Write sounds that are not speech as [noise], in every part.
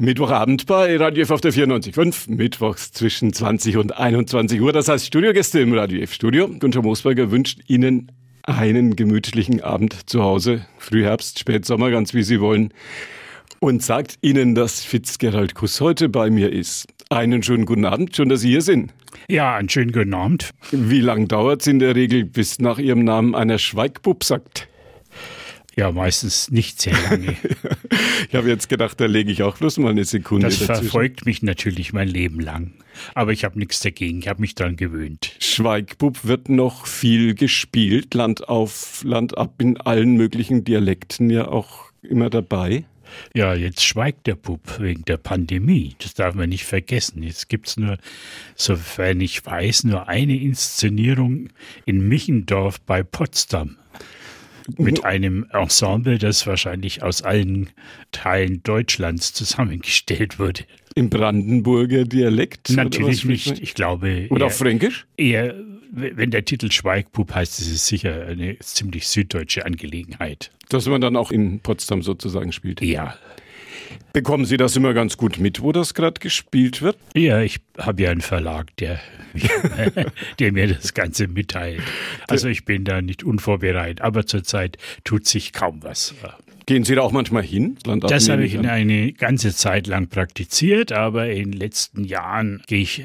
Mittwochabend bei Radio F auf der 94.5, mittwochs zwischen 20 und 21 Uhr. Das heißt Studiogäste im Radio F Studio. Gunter Moosberger wünscht Ihnen einen gemütlichen Abend zu Hause, Frühherbst, Spätsommer, ganz wie Sie wollen. Und sagt Ihnen, dass Fitzgerald Kuss heute bei mir ist. Einen schönen guten Abend, schön, dass Sie hier sind. Ja, einen schönen guten Abend. Wie lang dauert es in der Regel, bis nach Ihrem Namen einer Schweigbub sagt? Ja, meistens nicht sehr lange. [laughs] ich habe jetzt gedacht, da lege ich auch bloß mal eine Sekunde Das dazwischen. verfolgt mich natürlich mein Leben lang. Aber ich habe nichts dagegen. Ich habe mich daran gewöhnt. Schweigbub wird noch viel gespielt, Land auf, Land ab, in allen möglichen Dialekten ja auch immer dabei. Ja, jetzt schweigt der Bub wegen der Pandemie. Das darf man nicht vergessen. Jetzt gibt's nur, sofern ich weiß, nur eine Inszenierung in Michendorf bei Potsdam. Mit einem Ensemble, das wahrscheinlich aus allen Teilen Deutschlands zusammengestellt wurde. Im Brandenburger Dialekt? Natürlich nicht. Ich glaube. Oder eher- auf Fränkisch? Eher, wenn der Titel Schweigbub heißt, ist es sicher eine ziemlich süddeutsche Angelegenheit. Dass man dann auch in Potsdam sozusagen spielt. Ja. Bekommen Sie das immer ganz gut mit, wo das gerade gespielt wird? Ja, ich habe ja einen Verlag, der, [laughs] der mir das Ganze mitteilt. Also ich bin da nicht unvorbereitet, aber zurzeit tut sich kaum was. Gehen Sie da auch manchmal hin? Land ab, Das habe ich eine ganze Zeit lang praktiziert, aber in den letzten Jahren gehe ich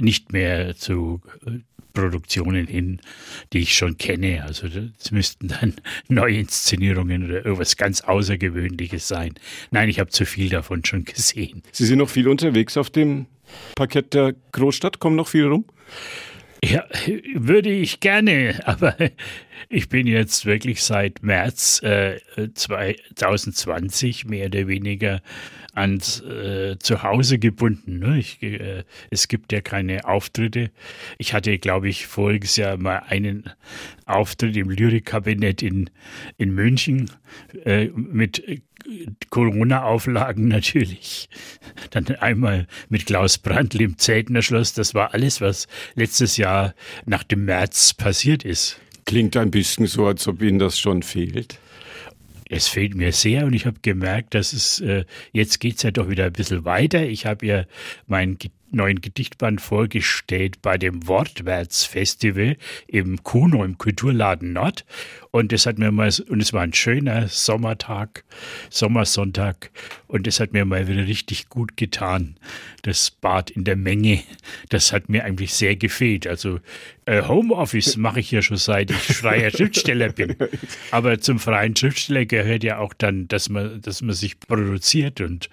nicht mehr zu äh, Produktionen hin, die ich schon kenne. Also das müssten dann [laughs] Neuinszenierungen oder irgendwas ganz Außergewöhnliches sein. Nein, ich habe zu viel davon schon gesehen. Sie sind noch viel unterwegs auf dem Parkett der Großstadt, kommen noch viel rum? Ja, würde ich gerne, [laughs] aber ich bin jetzt wirklich seit März äh, 2020 mehr oder weniger ans äh, Zuhause gebunden. Ne? Ich, äh, es gibt ja keine Auftritte. Ich hatte, glaube ich, voriges Jahr mal einen Auftritt im Lyrikkabinett in, in München äh, mit äh, Corona-Auflagen [laughs] natürlich. Dann einmal mit Klaus Brandl im Zeltner Schloss. Das war alles, was letztes Jahr nach dem März passiert ist. Klingt ein bisschen so, als ob Ihnen das schon fehlt. Es fehlt mir sehr und ich habe gemerkt, dass es äh, jetzt geht's ja doch wieder ein bisschen weiter. Ich habe ja meinen neuen Gedichtband vorgestellt bei dem Wortwärtsfestival im Kuno im Kulturladen Nord und das hat mir mal und es war ein schöner Sommertag, Sommersonntag und das hat mir mal wieder richtig gut getan. Das Bad in der Menge, das hat mir eigentlich sehr gefehlt. Also äh, Homeoffice mache ich ja schon seit ich freier Schriftsteller bin. Aber zum freien Schriftsteller gehört ja auch dann, dass man, dass man sich produziert und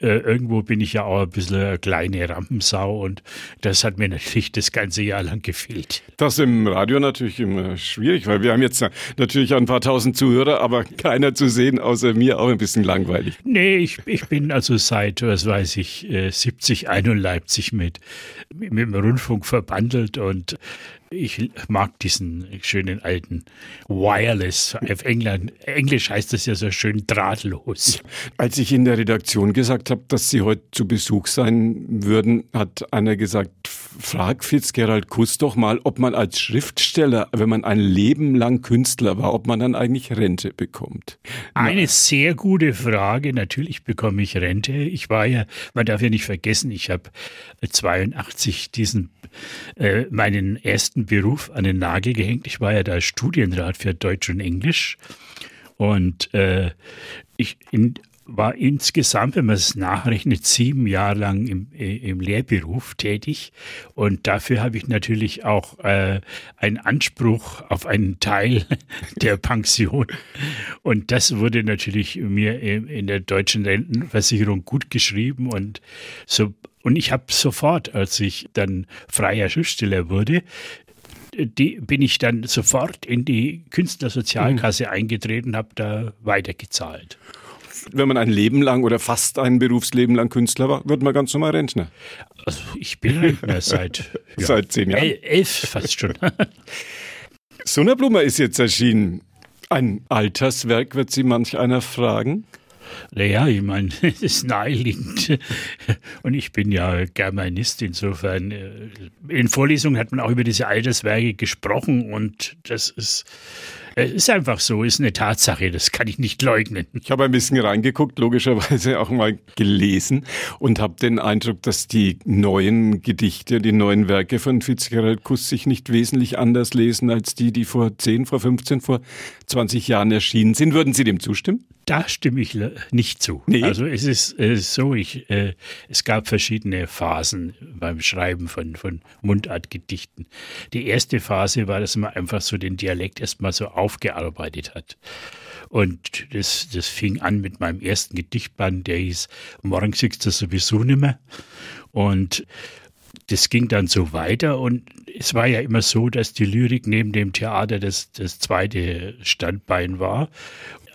äh, irgendwo bin ich ja auch ein bisschen eine kleine Rampensau und das hat mir natürlich das ganze Jahr lang gefehlt. Das im Radio natürlich immer schwierig, weil wir haben jetzt natürlich ein paar tausend Zuhörer, aber keiner zu sehen, außer mir, auch ein bisschen langweilig. Nee, ich, ich bin also seit, was weiß ich, äh, 70 einundleibzig mit, mit dem Rundfunk verbandelt und ich mag diesen schönen alten Wireless. Auf England, Englisch heißt das ja so schön drahtlos. Als ich in der Redaktion gesagt habe, dass Sie heute zu Besuch sein würden, hat einer gesagt, frag Fitzgerald Kuss doch mal, ob man als Schriftsteller, wenn man ein Leben lang Künstler war, ob man dann eigentlich Rente bekommt. Eine sehr gute Frage. Natürlich bekomme ich Rente. Ich war ja, man darf ja nicht vergessen, ich habe 82 diesen äh, meinen ersten Beruf an den Nagel gehängt. Ich war ja da Studienrat für Deutsch und Englisch und äh, ich in, war insgesamt, wenn man es nachrechnet, sieben Jahre lang im, äh, im Lehrberuf tätig. Und dafür habe ich natürlich auch äh, einen Anspruch auf einen Teil [laughs] der Pension. Und das wurde natürlich mir in, in der deutschen Rentenversicherung gut geschrieben. Und, so, und ich habe sofort, als ich dann freier Schriftsteller wurde, die, bin ich dann sofort in die Künstlersozialkasse eingetreten, habe da weitergezahlt. Wenn man ein Leben lang oder fast ein Berufsleben lang Künstler war, wird man ganz normal Rentner. Also ich bin Rentner [laughs] seit, ja, Seit zehn Jahren. el- elf fast schon. Sonnerblumer ist jetzt erschienen. Ein Alterswerk wird Sie manch einer fragen. Naja, ich meine, es [laughs] ist naheliegend. Und ich bin ja Germanist, insofern. äh, In Vorlesungen hat man auch über diese Alterswerke gesprochen und das ist ist einfach so, ist eine Tatsache, das kann ich nicht leugnen. Ich habe ein bisschen reingeguckt, logischerweise auch mal gelesen und habe den Eindruck, dass die neuen Gedichte, die neuen Werke von Fitzgerald Kuss sich nicht wesentlich anders lesen als die, die vor 10, vor 15, vor 20 Jahren erschienen sind. Würden Sie dem zustimmen? Da stimme ich nicht zu. Nee. Also es ist äh, so, ich, äh, es gab verschiedene Phasen beim Schreiben von, von Mundartgedichten. Die erste Phase war, dass man einfach so den Dialekt erstmal so aufgearbeitet hat. Und das, das fing an mit meinem ersten Gedichtband, der hieß Morgen siehst du sowieso nimmer. Und das ging dann so weiter und es war ja immer so, dass die Lyrik neben dem Theater das, das zweite Standbein war.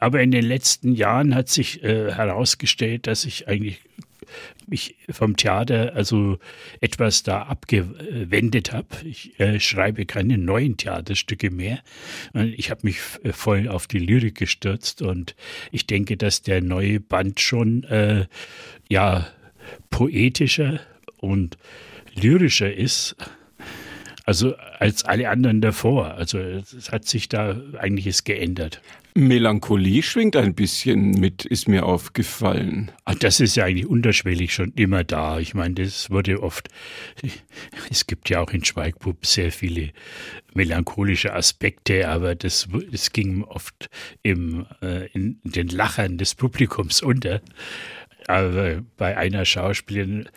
Aber in den letzten Jahren hat sich äh, herausgestellt, dass ich eigentlich mich vom Theater also etwas da abgewendet habe. Ich äh, schreibe keine neuen Theaterstücke mehr. Ich habe mich äh, voll auf die Lyrik gestürzt und ich denke, dass der neue Band schon äh, ja poetischer und lyrischer ist also als alle anderen davor. Also es hat sich da einiges geändert. Melancholie schwingt ein bisschen mit, ist mir aufgefallen. Ach, das ist ja eigentlich unterschwellig schon immer da. Ich meine, das wurde oft, es gibt ja auch in Schweigbub sehr viele melancholische Aspekte, aber das, das ging oft im, äh, in den Lachern des Publikums unter. Aber bei einer Schauspielerin,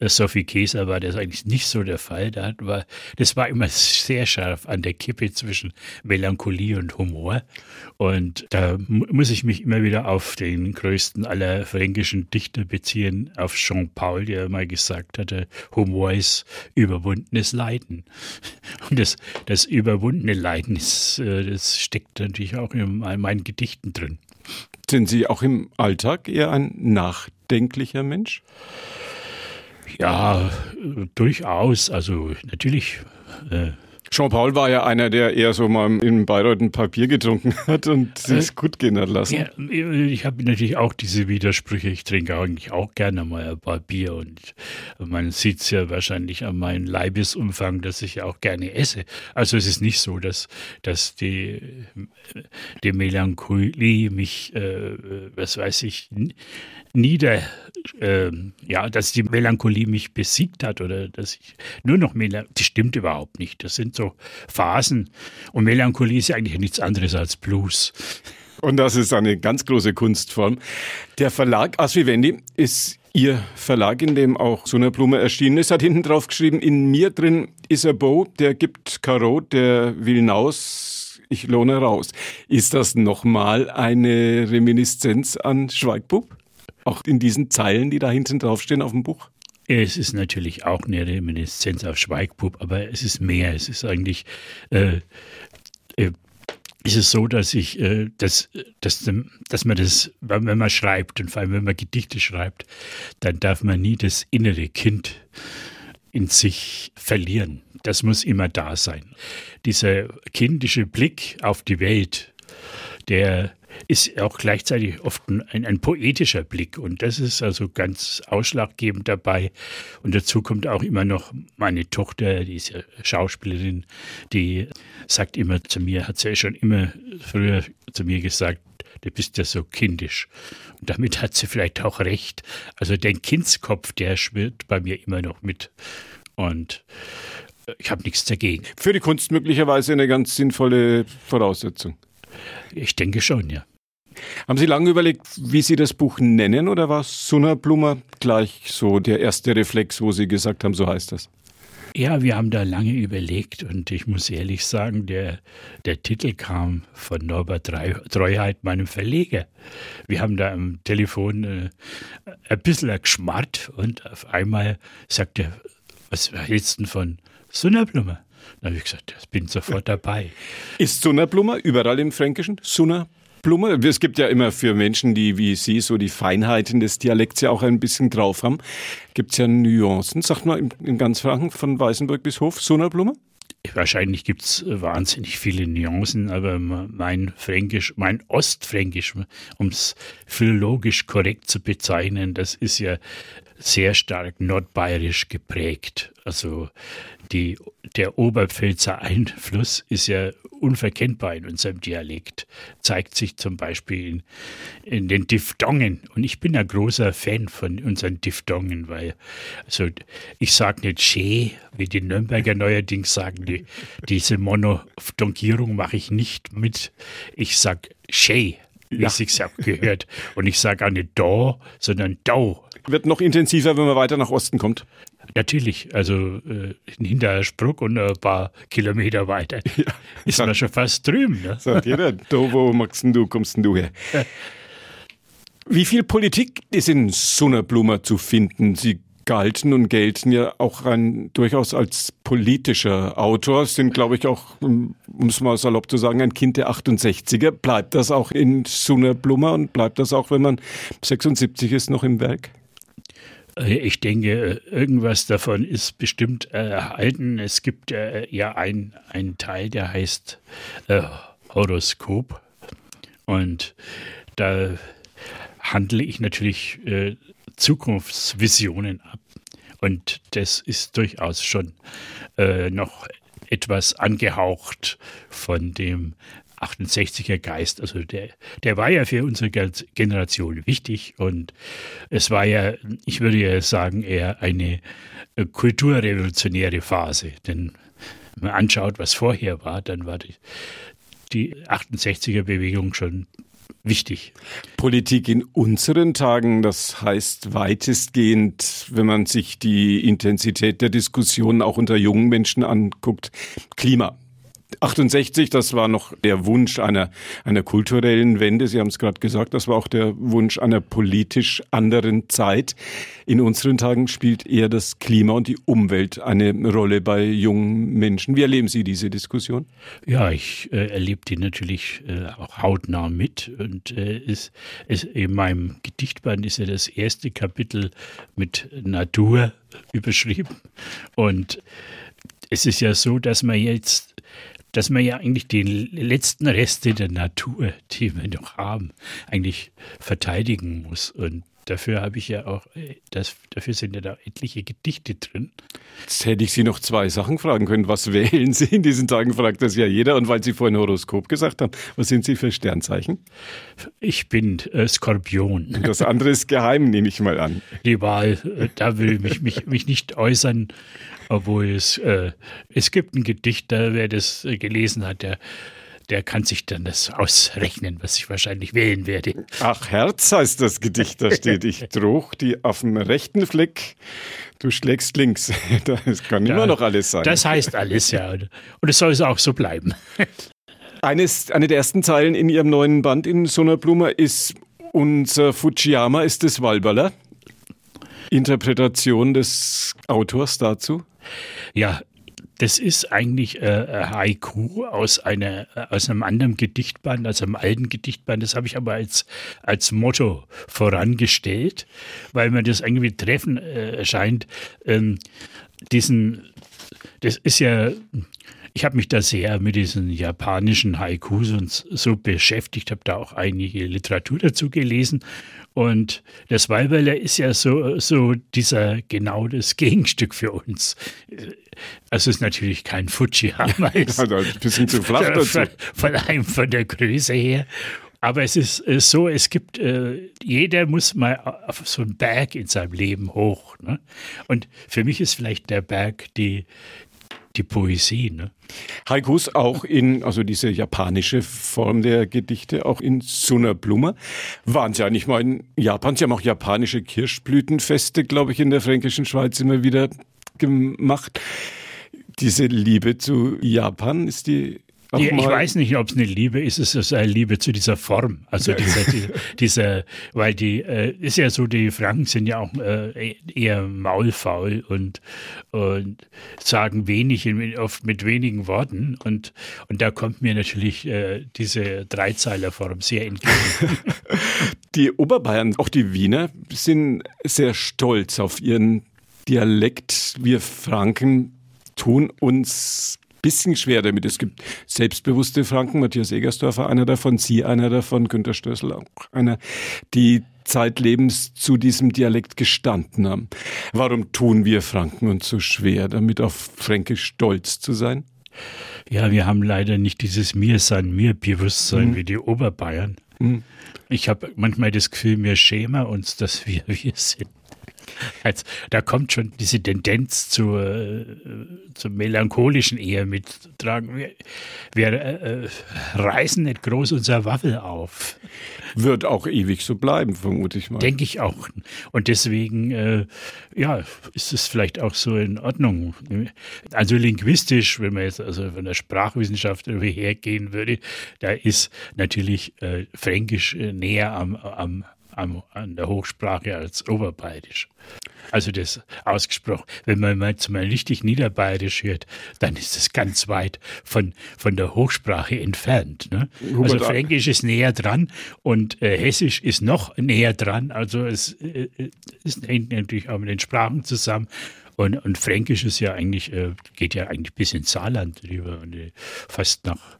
Sophie Käser, war das eigentlich nicht so der Fall. Da war, das war immer sehr scharf an der Kippe zwischen Melancholie und Humor. Und da muss ich mich immer wieder auf den größten aller fränkischen Dichter beziehen, auf Jean Paul, der mal gesagt hatte, Humor ist überwundenes Leiden. Und das, das überwundene Leiden, ist, äh, das steckt natürlich auch in meinen Gedichten drin. Sind Sie auch im Alltag eher ein nachdenklicher Mensch? Ja, durchaus. Also natürlich äh, Jean-Paul war ja einer, der eher so mal in Bayreuth ein Papier getrunken [laughs] hat und sich äh, gut gehen hat lassen. Ja, ich habe natürlich auch diese Widersprüche. Ich trinke eigentlich auch gerne mal ein paar Bier und man sieht es ja wahrscheinlich an meinem Leibesumfang, dass ich auch gerne esse. Also es ist nicht so, dass, dass die, die Melancholie mich, äh, was weiß ich, nieder, äh, ja, dass die Melancholie mich besiegt hat oder dass ich nur noch Melancholie, das stimmt überhaupt nicht. Das sind so Phasen. Und Melancholie ist ja eigentlich nichts anderes als Blues. Und das ist eine ganz große Kunstform. Der Verlag Asvivendi ist Ihr Verlag, in dem auch Suna Blume erschienen ist, hat hinten drauf geschrieben, in mir drin ist ein Bo, der gibt Karot, der will hinaus, ich lohne raus. Ist das nochmal eine Reminiszenz an Schweigbub? Auch in diesen Zeilen, die da hinten draufstehen auf dem Buch? Es ist natürlich auch eine Reminiszenz auf Schweigbub, aber es ist mehr. Es ist eigentlich, äh, äh, ist es so, dass ich, äh, dass, dass, dass man das, wenn man schreibt und vor allem wenn man Gedichte schreibt, dann darf man nie das innere Kind in sich verlieren. Das muss immer da sein. Dieser kindische Blick auf die Welt, der ist auch gleichzeitig oft ein, ein, poetischer Blick und das ist also ganz ausschlaggebend dabei. Und dazu kommt auch immer noch meine Tochter, die ist ja Schauspielerin, die sagt immer zu mir, hat sie ja schon immer früher zu mir gesagt, du bist ja so kindisch. Und damit hat sie vielleicht auch recht. Also der Kindskopf, der schwirrt bei mir immer noch mit. Und ich habe nichts dagegen. Für die Kunst möglicherweise eine ganz sinnvolle Voraussetzung. Ich denke schon, ja. Haben Sie lange überlegt, wie Sie das Buch nennen oder war Sunna Blumer gleich so der erste Reflex, wo Sie gesagt haben, so heißt das? Ja, wir haben da lange überlegt und ich muss ehrlich sagen, der, der Titel kam von Norbert Treuheit, meinem Verleger. Wir haben da am Telefon äh, ein bisschen geschmarrt und auf einmal sagt er, was hältst du denn von Sunnerblumer? Da habe ich gesagt, ich bin sofort dabei. [laughs] Ist Sunnerblumer überall im Fränkischen? Sunnerblumer? Es gibt ja immer für Menschen, die wie Sie so die Feinheiten des Dialekts ja auch ein bisschen drauf haben, gibt es ja Nuancen. Sagt mal in ganz Franken von Weißenburg bis Hof, Sunnerblumer? Wahrscheinlich gibt es wahnsinnig viele Nuancen, aber mein Fränkisch, mein Ostfränkisch, um es philologisch korrekt zu bezeichnen, das ist ja sehr stark nordbayerisch geprägt. Also die, der Oberpfälzer Einfluss ist ja unverkennbar in unserem Dialekt. Zeigt sich zum Beispiel in, in den Diphthongen. Und ich bin ein großer Fan von unseren Diphthongen, weil also ich sage nicht Schee, wie die Nürnberger neuerdings sagen. Die, diese Monophthongierung mache ich nicht mit. Ich sage Schee ja. es sich gehört. Und ich sage auch nicht da, sondern da. Wird noch intensiver, wenn man weiter nach Osten kommt. Natürlich, also äh, hinter Spruck und ein paar Kilometer weiter [laughs] ja, ist man schon fast drüben. Ne? Sagt jeder, [laughs] da wo magst du, kommst du her. Wie viel Politik ist in Sunnerblumer zu finden? Sie galten und gelten ja auch ein, durchaus als politischer Autor, sind, glaube ich, auch, um es mal salopp zu sagen, ein Kind der 68er. Bleibt das auch in Sunnerblumer und bleibt das auch, wenn man 76 ist, noch im Werk? Äh, ich denke, irgendwas davon ist bestimmt erhalten. Es gibt äh, ja einen Teil, der heißt äh, Horoskop. Und da handle ich natürlich äh, Zukunftsvisionen ab. Und das ist durchaus schon äh, noch etwas angehaucht von dem 68er Geist. Also der, der war ja für unsere Generation wichtig und es war ja, ich würde ja sagen, eher eine äh, kulturrevolutionäre Phase. Denn wenn man anschaut, was vorher war, dann war die, die 68er Bewegung schon wichtig. Politik in unseren Tagen, das heißt weitestgehend, wenn man sich die Intensität der Diskussion auch unter jungen Menschen anguckt, Klima. 68, das war noch der Wunsch einer, einer kulturellen Wende. Sie haben es gerade gesagt, das war auch der Wunsch einer politisch anderen Zeit. In unseren Tagen spielt eher das Klima und die Umwelt eine Rolle bei jungen Menschen. Wie erleben Sie diese Diskussion? Ja, ich äh, erlebe die natürlich äh, auch hautnah mit. Und äh, ist, ist in meinem Gedichtband ist ja das erste Kapitel mit Natur überschrieben. Und es ist ja so, dass man jetzt dass man ja eigentlich die letzten Reste der Natur, die wir noch haben, eigentlich verteidigen muss. Und dafür habe ich ja auch, äh, das, dafür sind ja da etliche Gedichte drin. Jetzt hätte ich Sie noch zwei Sachen fragen können. Was wählen Sie in diesen Tagen, fragt das ja jeder. Und weil Sie vorhin Horoskop gesagt haben, was sind Sie für Sternzeichen? Ich bin äh, Skorpion. Das andere ist geheim, nehme ich mal an. Die Wahl, äh, da will ich mich, mich, mich nicht äußern. Obwohl es, äh, es gibt ein Gedicht, da wer das äh, gelesen hat, der, der kann sich dann das ausrechnen, was ich wahrscheinlich wählen werde. Ach, Herz heißt das Gedicht, da steht, ich [laughs] trug die auf dem rechten Fleck, du schlägst links. [laughs] Das kann ja, immer noch alles sein. Das heißt alles, ja. Und es soll es auch so bleiben. [laughs] Eines, eine der ersten Zeilen in Ihrem neuen Band in Sonnerblume ist unser Fujiyama ist das Walberler. Interpretation des Autors dazu? Ja, das ist eigentlich äh, Haiku aus, einer, aus einem anderen Gedichtband, also einem alten Gedichtband. Das habe ich aber als, als Motto vorangestellt, weil mir das irgendwie treffen äh, scheint. Ähm, diesen, das ist ja, ich habe mich da sehr mit diesen japanischen Haikus und so beschäftigt, habe da auch einige Literatur dazu gelesen und das Weiberler ist ja so, so dieser genau das Gegenstück für uns. Also es ist natürlich kein Fujiyama. Ist, ja, ein bisschen zu flach dazu. Von, von, allem von der Größe her. Aber es ist so, es gibt, äh, jeder muss mal auf so einen Berg in seinem Leben hoch. Ne? Und für mich ist vielleicht der Berg die, die Poesie. Ne? Haikus auch in, also diese japanische Form der Gedichte, auch in Sunnerblummer. Waren Sie ja nicht mal in Japan? Sie haben auch japanische Kirschblütenfeste, glaube ich, in der fränkischen Schweiz immer wieder gemacht. Diese Liebe zu Japan, ist die ich weiß nicht, ob es eine Liebe ist, es ist eine Liebe zu dieser Form. Also dieser, dieser, dieser weil die, äh, ist ja so, die Franken sind ja auch äh, eher maulfaul und, und sagen wenig, oft mit wenigen Worten. Und, und da kommt mir natürlich äh, diese Dreizeilerform sehr entgegen. [laughs] Die Oberbayern, auch die Wiener, sind sehr stolz auf ihren Dialekt. Wir Franken tun uns bisschen schwer damit. Es gibt selbstbewusste Franken, Matthias Egersdorfer einer davon, Sie einer davon, Günter Stößel auch einer, die zeitlebens zu diesem Dialekt gestanden haben. Warum tun wir Franken uns so schwer, damit auf Fränkisch stolz zu sein? Ja, wir haben leider nicht dieses Mir-Sein, Mir-Bewusstsein mhm. wie die Oberbayern. Mhm. Ich habe manchmal das Gefühl, wir schämen uns, dass wir [laughs] wir sind. Also, da kommt schon diese Tendenz zur, äh, zum melancholischen eher mittragen. Wir, wir äh, reißen nicht groß unser Waffel auf. Wird auch ewig so bleiben, vermute ich mal. Denke ich auch. Und deswegen, äh, ja, ist es vielleicht auch so in Ordnung. Also linguistisch, wenn man jetzt also von der Sprachwissenschaft hergehen würde, da ist natürlich äh, Fränkisch äh, näher am, am an der Hochsprache als Oberbayerisch. Also das ausgesprochen. Wenn man mal zum richtig Niederbayerisch hört, dann ist es ganz weit von, von der Hochsprache entfernt. Ne? Also Fränkisch ist näher dran und äh, Hessisch ist noch näher dran. Also es, äh, es hängt natürlich auch mit den Sprachen zusammen. Und, und Fränkisch ist ja eigentlich, äh, geht ja eigentlich bis ins Saarland rüber und äh, fast nach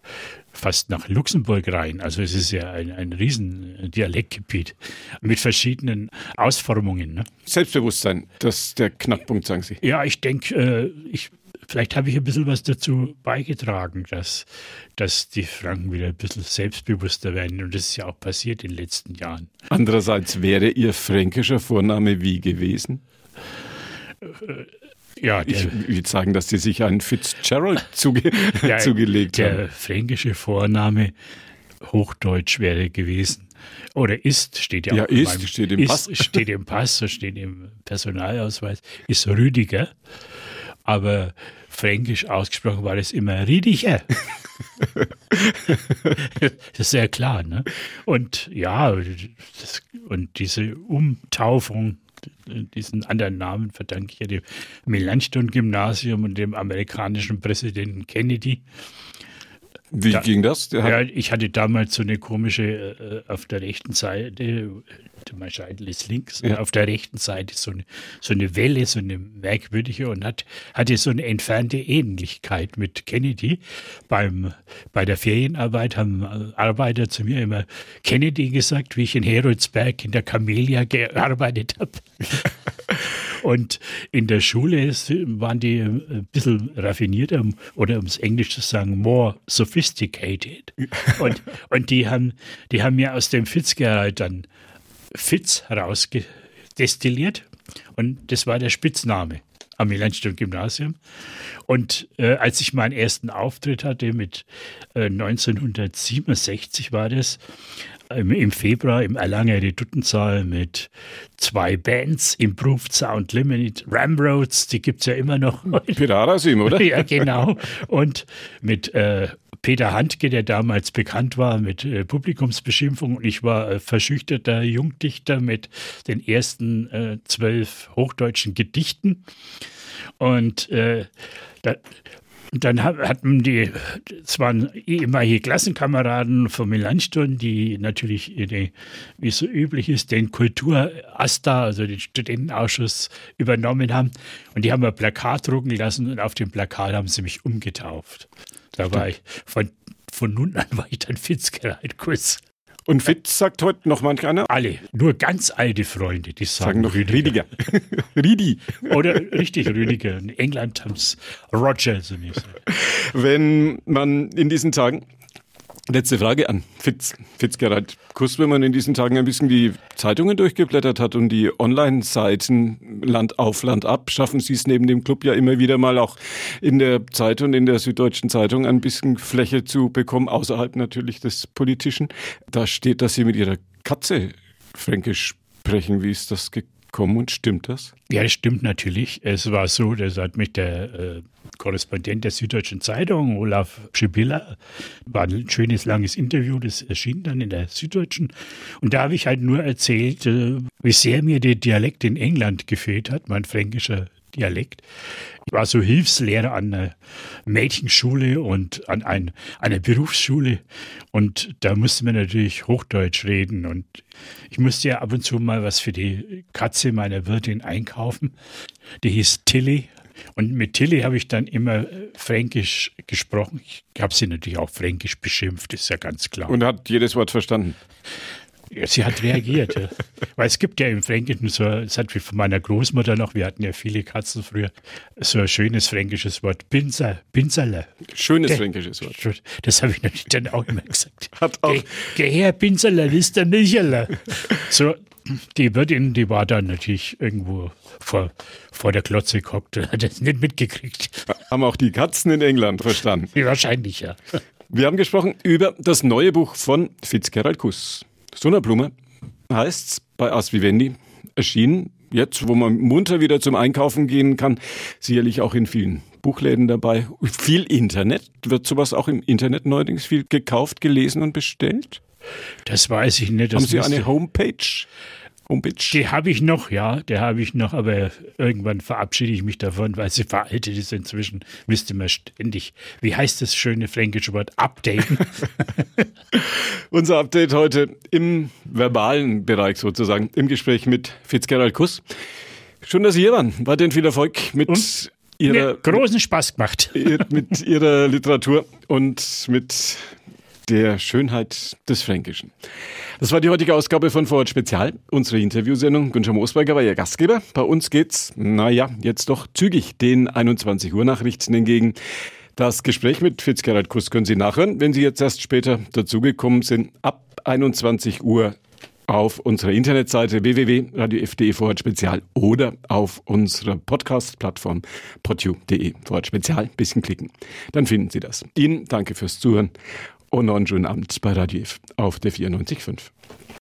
fast nach Luxemburg rein. Also es ist ja ein, ein riesen Dialektgebiet mit verschiedenen Ausformungen. Ne? Selbstbewusstsein, das ist der Knackpunkt, sagen Sie. Ja, ich denke, äh, ich, vielleicht habe ich ein bisschen was dazu beigetragen, dass, dass die Franken wieder ein bisschen selbstbewusster werden. Und das ist ja auch passiert in den letzten Jahren. Andererseits wäre Ihr fränkischer Vorname wie gewesen? Ja, der, ich würde sagen, dass die sich einen Fitzgerald [laughs] zuge ja, zugelegt der haben. Der fränkische Vorname Hochdeutsch wäre gewesen. Oder ist, steht ja, ja auch ist, meinem, steht im ist, Pass. [laughs] Steht im Pass, steht im Personalausweis, ist Rüdiger. Aber fränkisch ausgesprochen war es immer Rüdiger. [laughs] das ist sehr klar, ne? Und ja, das, und diese Umtaufung diesen anderen Namen verdanke ich ja dem Melanchthon-Gymnasium und dem amerikanischen Präsidenten Kennedy. Wie da, ging das? ja, ich hatte damals so eine komische, äh, auf der rechten Seite, mein Scheitel ist links, ja. auf der rechten Seite so eine, so eine Welle, so eine merkwürdige und hat, hatte so eine entfernte Ähnlichkeit mit Kennedy. Beim, bei der Ferienarbeit haben Arbeiter zu mir immer Kennedy gesagt, wie ich in Heroldsberg in der Camellia gearbeitet habe. [laughs] [laughs] Und in der Schule waren die ein bisschen raffinierter oder um es Englisch zu sagen, more sophisticated. Und, und die haben, die haben mir aus dem Fitzgerald dann Fitz herausdestilliert und das war der Spitzname am Melanchthon-Gymnasium. Und äh, als ich meinen ersten Auftritt hatte, mit äh, 1967 war das, im, Februar im Erlanger Reduttensaal mit zwei Bands, Improved Sound Limited, Ramroads, die gibt es ja immer noch. Pirarasim, oder? [laughs] ja, genau. Und mit äh, Peter Handke, der damals bekannt war mit äh, Publikumsbeschimpfung. Und ich war äh, verschüchterter Jungdichter mit den ersten äh, zwölf hochdeutschen Gedichten. Und äh, da, dann hatten die, es waren ehemalige Klassenkameraden von Melanchthon, die natürlich, die, wie es so üblich ist, den Kulturasta, also den Studentenausschuss, übernommen haben. Und die haben ein Plakat drucken lassen und auf dem Plakat haben sie mich umgetauft. Da war ich, von, von nun an war ich dann Fitzgerald Kuss. Und Fitz sagt heute noch manch einer? Alle. Nur ganz alte Freunde, die sagen, sagen noch Rüdiger. Ridi. [laughs] Oder richtig Rüdiger. In England haben es Roger so. Wenn man in diesen Tagen Letzte Frage an Fitz, Fitzgerald Kuss, wenn man in diesen Tagen ein bisschen die Zeitungen durchgeblättert hat und die Online-Seiten Land auf Land ab, schaffen Sie es neben dem Club ja immer wieder mal auch in der Zeitung, in der Süddeutschen Zeitung ein bisschen Fläche zu bekommen, außerhalb natürlich des Politischen. Da steht, dass Sie mit Ihrer Katze Fränkisch sprechen. Wie ist das gekommen und stimmt das? Ja, das stimmt natürlich. Es war so, das hat mich der äh, Korrespondent der Süddeutschen Zeitung, Olaf Schibilla. War ein schönes, langes Interview, das erschien dann in der Süddeutschen. Und da habe ich halt nur erzählt, äh, wie sehr mir der Dialekt in England gefehlt hat, mein fränkischer Dialekt. Ich war so Hilfslehrer an einer Mädchenschule und an ein, einer Berufsschule und da musste man natürlich Hochdeutsch reden und ich musste ja ab und zu mal was für die Katze meiner Wirtin einkaufen. Die hieß Tilly und mit Tilly habe ich dann immer äh, Fränkisch gesprochen. Ich habe sie natürlich auch Fränkisch beschimpft, ist ja ganz klar. Und hat jedes Wort verstanden? Sie hat reagiert, ja. Weil es gibt ja im Fränkischen so, das hat wie von meiner Großmutter noch, wir hatten ja viele Katzen früher, so ein schönes fränkisches Wort, Pinser, Pinserle. Schönes Ge fränkisches Wort. Das habe ich natürlich dann auch immer gesagt. [laughs] Hat auch. Ge Geh her, Pinserle, ist der Milcherle. So, die Wirtin, die war dann natürlich irgendwo vor, vor der Klotze gehockt und hat das nicht mitgekriegt. Haben auch die Katzen in England verstanden? Wahrscheinlich, ja. Wir haben gesprochen über das neue Buch von Fitzgerald Kuss. Sonnerblume heißt's bei As Vivendi erschienen. Jetzt, wo man munter wieder zum Einkaufen gehen kann, sicherlich auch in vielen Buchläden dabei. Viel Internet. Wird sowas auch im Internet neuerdings viel gekauft, gelesen und bestellt? Das weiß ich nicht. Haben Sie eine Homepage? Homepage? Die habe ich noch, ja, der habe ich noch, aber irgendwann verabschiede ich mich davon, weil sie veraltet ist inzwischen. Müsste man ständig, wie heißt das schöne fränkische Wort, updaten. [laughs] [laughs] Unser Update heute im verbalen Bereich sozusagen, im Gespräch mit Fitzgerald Kuss. Schön, dass Sie hier waren. Weiterhin viel Erfolg mit und Ihrer großen Spaß gemacht. mit Ihrer Literatur und mit der Schönheit des Fränkischen. Das war die heutige Ausgabe von Vorort Spezial, unsere Interviewsendung. Günther Moosberger war Ihr Gastgeber. Bei uns geht's, naja, jetzt doch zügig den 21 Uhr Nachrichten entgegen. Das Gespräch mit Fitzgerald Kuss können Sie nachhören, wenn Sie jetzt erst später dazugekommen sind. Ab 21 Uhr auf unserer Internetseite www.radiof.de Vorort Spezial oder auf unserer Podcast-Plattform podu.de Vorort Spezial. Bisschen klicken. Dann finden Sie das. Ihnen danke fürs Zuhören und noch einen schönen Abend bei Radio F auf der 94.5.